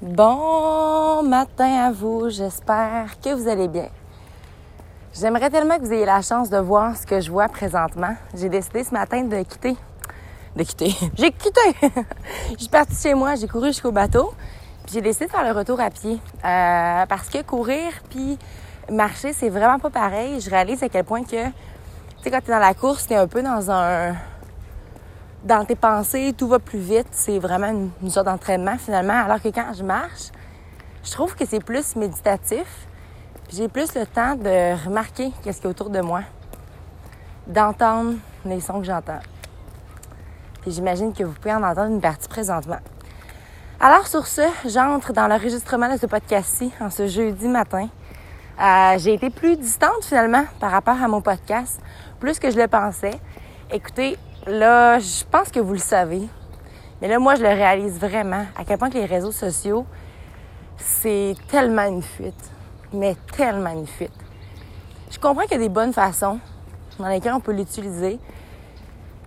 Bon matin à vous, j'espère que vous allez bien. J'aimerais tellement que vous ayez la chance de voir ce que je vois présentement. J'ai décidé ce matin de quitter. De quitter. J'ai quitté! je suis partie chez moi, j'ai couru jusqu'au bateau. Puis j'ai décidé de faire le retour à pied. Euh, parce que courir puis marcher, c'est vraiment pas pareil. Je réalise à quel point que, tu sais, quand t'es dans la course, t'es un peu dans un dans tes pensées, tout va plus vite. C'est vraiment une, sorte d'entraînement finalement. Alors que quand je marche, je trouve que c'est plus méditatif. J'ai plus le temps de remarquer qu'est-ce qu'il y a autour de moi, d'entendre les sons que j'entends. Puis j'imagine que vous pouvez en entendre une partie présentement. Alors sur ce, j'entre dans l'enregistrement de ce podcast-ci en ce jeudi matin. Euh, j'ai été plus distante finalement par rapport à mon podcast, plus que je le pensais. Écoutez, là, je pense que vous le savez. Mais là, moi, je le réalise vraiment, à quel point que les réseaux sociaux, c'est tellement une fuite. Mais tellement une fuite. Je comprends qu'il y a des bonnes façons dans lesquelles on peut l'utiliser.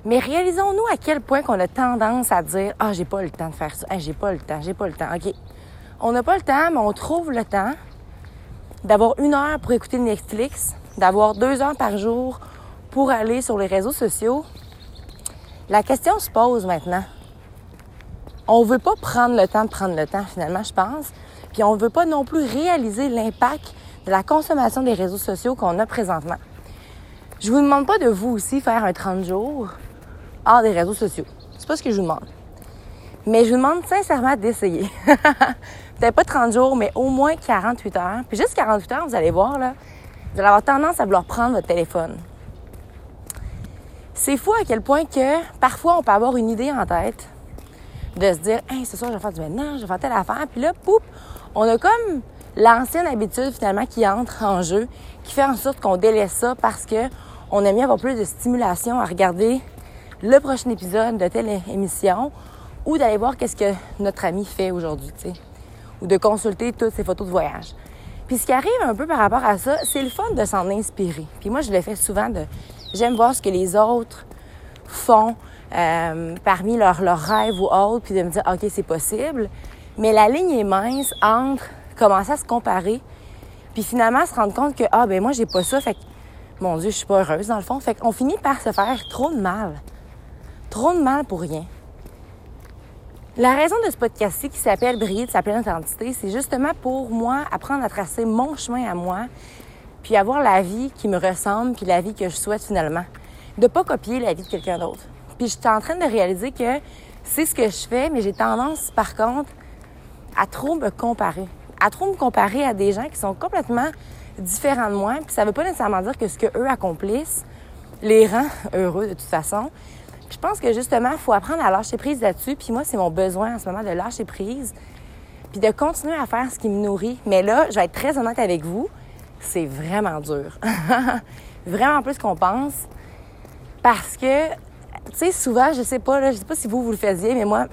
Mais réalisons-nous à quel point qu'on a tendance à dire Ah, j'ai pas le temps de faire ça. j'ai pas le temps, j'ai pas le temps. OK. On n'a pas le temps, mais on trouve le temps d'avoir une heure pour écouter Netflix, d'avoir deux heures par jour pour aller sur les réseaux sociaux, la question se pose maintenant. On veut pas prendre le temps de prendre le temps, finalement, je pense. Puis on veut pas non plus réaliser l'impact de la consommation des réseaux sociaux qu'on a présentement. Je vous demande pas de vous aussi faire un 30 jours hors des réseaux sociaux. C'est pas ce que je vous demande. Mais je vous demande sincèrement d'essayer. Peut-être pas 30 jours, mais au moins 48 heures. Puis juste 48 heures, vous allez voir, là, vous allez avoir tendance à vouloir prendre votre téléphone. C'est fou à quel point que parfois on peut avoir une idée en tête de se dire Hey, ce soir, je vais faire du ménage, je vais faire telle affaire. Puis là, poup, on a comme l'ancienne habitude finalement qui entre en jeu, qui fait en sorte qu'on délaisse ça parce que on aime mieux avoir plus de stimulation à regarder le prochain épisode de telle émission ou d'aller voir qu'est-ce que notre ami fait aujourd'hui, tu sais, ou de consulter toutes ses photos de voyage. Puis ce qui arrive un peu par rapport à ça, c'est le fun de s'en inspirer. Puis moi, je le fais souvent de J'aime voir ce que les autres font euh, parmi leurs, rêves ou autres, puis de me dire, OK, c'est possible. Mais la ligne est mince entre commencer à se comparer, puis finalement se rendre compte que, ah, ben moi, j'ai pas ça, fait que, mon Dieu, je suis pas heureuse dans le fond. Fait qu'on finit par se faire trop de mal. Trop de mal pour rien. La raison de ce podcast-ci qui s'appelle Briller de sa pleine identité, c'est justement pour moi apprendre à tracer mon chemin à moi, puis avoir la vie qui me ressemble, puis la vie que je souhaite finalement. De pas copier la vie de quelqu'un d'autre. Puis je suis en train de réaliser que c'est ce que je fais, mais j'ai tendance, par contre, à trop me comparer. À trop me comparer à des gens qui sont complètement différents de moi. Puis ça veut pas nécessairement dire que ce qu'eux accomplissent les rend heureux de toute façon. Puis je pense que justement, il faut apprendre à lâcher prise là-dessus. Puis moi, c'est mon besoin en ce moment de lâcher prise. Puis de continuer à faire ce qui me nourrit. Mais là, je vais être très honnête avec vous c'est vraiment dur. vraiment plus qu'on pense. Parce que, tu sais, souvent, je sais pas, là, je sais pas si vous, vous le faisiez, mais moi,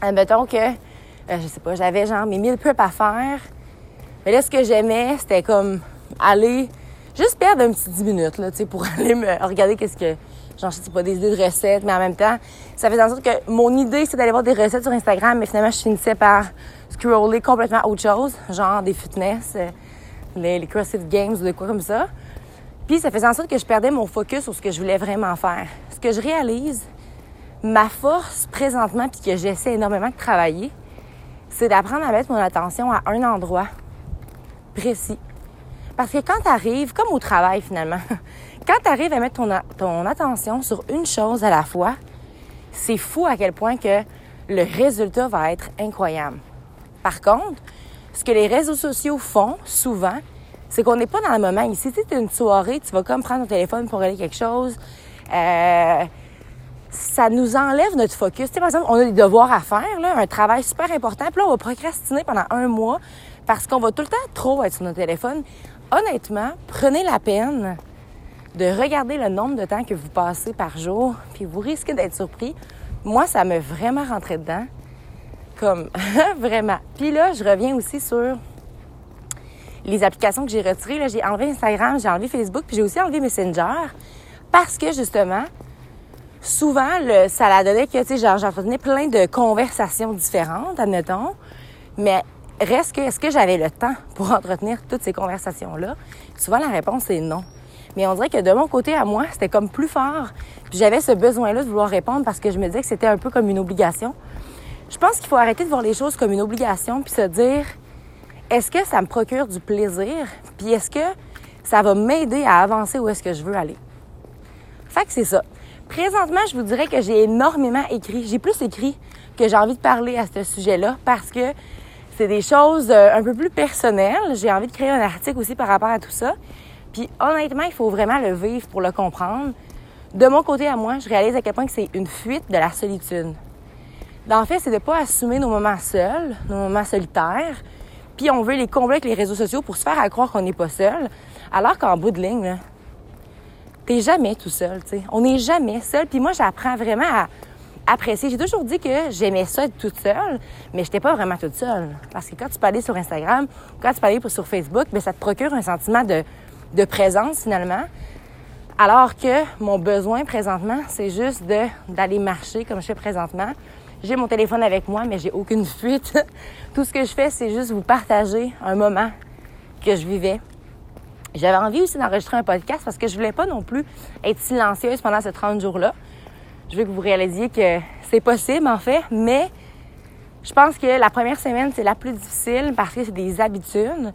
admettons que, euh, je sais pas, j'avais genre mes mille prep à faire. Mais là, ce que j'aimais, c'était comme aller juste perdre un petit 10 minutes, là, tu sais, pour aller me regarder qu'est-ce que, genre, je sais pas, des idées de recettes, mais en même temps, ça faisait en sorte que mon idée, c'est d'aller voir des recettes sur Instagram, mais finalement, je finissais par scroller complètement autre chose, genre des fitness, les, les CrossFit Games ou de quoi comme ça. Puis ça faisait en sorte que je perdais mon focus sur ce que je voulais vraiment faire. Ce que je réalise, ma force présentement, puis que j'essaie énormément de travailler, c'est d'apprendre à mettre mon attention à un endroit précis. Parce que quand tu arrives, comme au travail finalement, quand tu arrives à mettre ton attention sur une chose à la fois, c'est fou à quel point que le résultat va être incroyable. Par contre, ce que les réseaux sociaux font souvent, c'est qu'on n'est pas dans le moment. Ici, tu es une soirée, tu vas comme prendre ton téléphone pour aller quelque chose. Euh, ça nous enlève notre focus. Tu sais, par exemple, on a des devoirs à faire, là, un travail super important. Puis là, on va procrastiner pendant un mois parce qu'on va tout le temps trop être sur notre téléphone. Honnêtement, prenez la peine de regarder le nombre de temps que vous passez par jour, puis vous risquez d'être surpris. Moi, ça m'a vraiment rentré dedans. Comme, vraiment. Puis là, je reviens aussi sur les applications que j'ai retirées. j'ai enlevé Instagram, j'ai enlevé Facebook, puis j'ai aussi enlevé Messenger parce que, justement, souvent, le, ça la donnait que, tu sais, j'entretenais plein de conversations différentes, admettons. Mais reste que, est-ce que j'avais le temps pour entretenir toutes ces conversations-là? Souvent, la réponse est non. Mais on dirait que de mon côté à moi, c'était comme plus fort. Puis j'avais ce besoin-là de vouloir répondre parce que je me disais que c'était un peu comme une obligation. Je pense qu'il faut arrêter de voir les choses comme une obligation puis se dire est-ce que ça me procure du plaisir? Puis est-ce que ça va m'aider à avancer où est-ce que je veux aller? Fait que c'est ça. Présentement, je vous dirais que j'ai énormément écrit. J'ai plus écrit que j'ai envie de parler à ce sujet-là parce que c'est des choses euh, un peu plus personnelles. J'ai envie de créer un article aussi par rapport à tout ça. Puis honnêtement, il faut vraiment le vivre pour le comprendre. De mon côté à moi, je réalise à quel point que c'est une fuite de la solitude. En fait, c'est de pas assumer nos moments seuls, nos moments solitaires, puis on veut les combler avec les réseaux sociaux pour se faire à croire qu'on n'est pas seul, alors qu'en bout de ligne, t'es jamais tout seul, tu sais. On n'est jamais seul. Puis moi, j'apprends vraiment à apprécier. J'ai toujours dit que j'aimais ça être toute seule, mais j'étais pas vraiment toute seule. Parce que quand tu peux aller sur Instagram, quand tu peux aller sur Facebook, bien, ça te procure un sentiment de, de présence finalement. Alors que mon besoin présentement, c'est juste d'aller marcher comme je fais présentement. J'ai mon téléphone avec moi, mais j'ai aucune fuite. Tout ce que je fais, c'est juste vous partager un moment que je vivais. J'avais envie aussi d'enregistrer un podcast parce que je voulais pas non plus être silencieuse pendant ces 30 jours-là. Je veux que vous réalisiez que c'est possible, en fait, mais je pense que la première semaine, c'est la plus difficile parce que c'est des habitudes.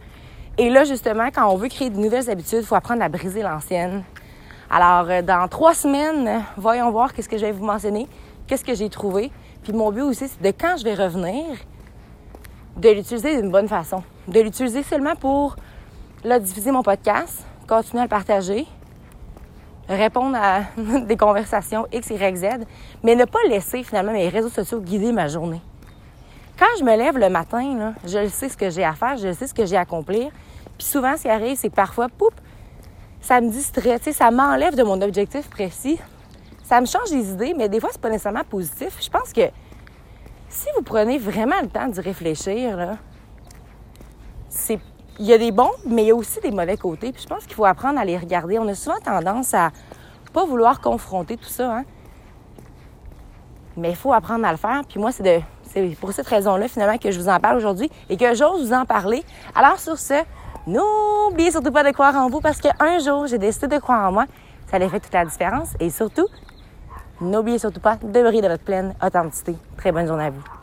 Et là, justement, quand on veut créer de nouvelles habitudes, il faut apprendre à briser l'ancienne. Alors, euh, dans trois semaines, voyons voir qu'est-ce que je vais vous mentionner, qu'est-ce que j'ai trouvé. Puis mon but aussi, c'est de quand je vais revenir, de l'utiliser d'une bonne façon. De l'utiliser seulement pour là, diffuser mon podcast, continuer à le partager, répondre à des conversations X, Y, Z, mais ne pas laisser finalement mes réseaux sociaux guider ma journée. Quand je me lève le matin, là, je sais ce que j'ai à faire, je sais ce que j'ai à accomplir. Puis souvent, ce qui arrive, c'est que parfois, poup, ça me distrait, ça m'enlève de mon objectif précis. Ça me change les idées, mais des fois, c'est pas nécessairement positif. Je pense que si vous prenez vraiment le temps d'y réfléchir, là, c'est il y a des bons, mais il y a aussi des mauvais côtés. Puis je pense qu'il faut apprendre à les regarder. On a souvent tendance à pas vouloir confronter tout ça, hein. Mais il faut apprendre à le faire. Puis moi, c'est de c'est pour cette raison-là, finalement, que je vous en parle aujourd'hui et que j'ose vous en parler. Alors, sur ce, n'oubliez surtout pas de croire en vous parce qu'un jour, j'ai décidé de croire en moi. Ça allait fait toute la différence. Et surtout, n'oubliez surtout pas de briller de votre pleine authenticité. Très bonne journée à vous.